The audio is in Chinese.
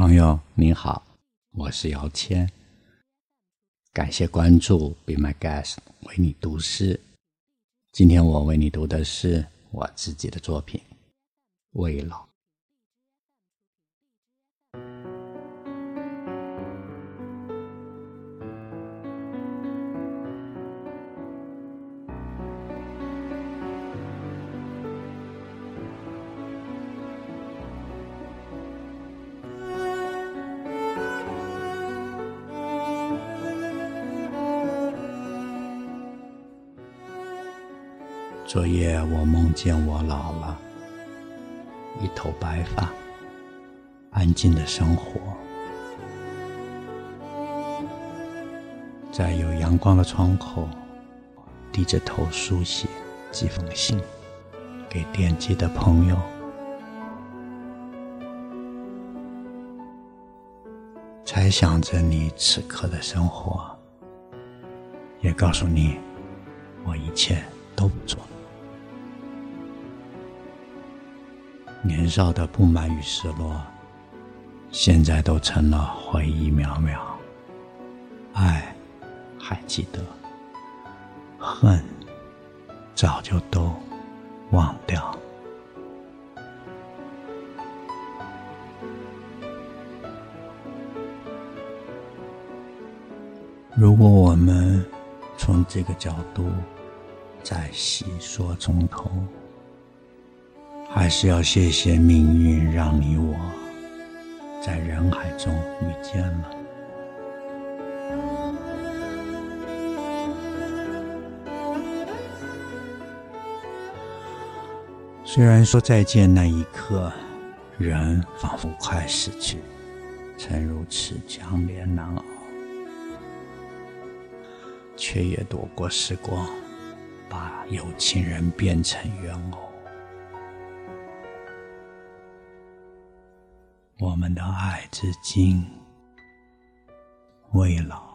朋友您好，我是姚谦，感谢关注，Be My Guest，为你读诗。今天我为你读的是我自己的作品《未老》。昨夜我梦见我老了，一头白发，安静的生活，在有阳光的窗口，低着头书写几封信，给惦记的朋友，猜想着你此刻的生活，也告诉你，我一切都不错。年少的不满与失落，现在都成了回忆渺渺。爱还记得，恨早就都忘掉。如果我们从这个角度再细说从头。还是要谢谢命运，让你我在人海中遇见了。虽然说再见那一刻，人仿佛快死去，曾如此江连难熬，却也躲过时光，把有情人变成怨偶。我们的爱至今未老。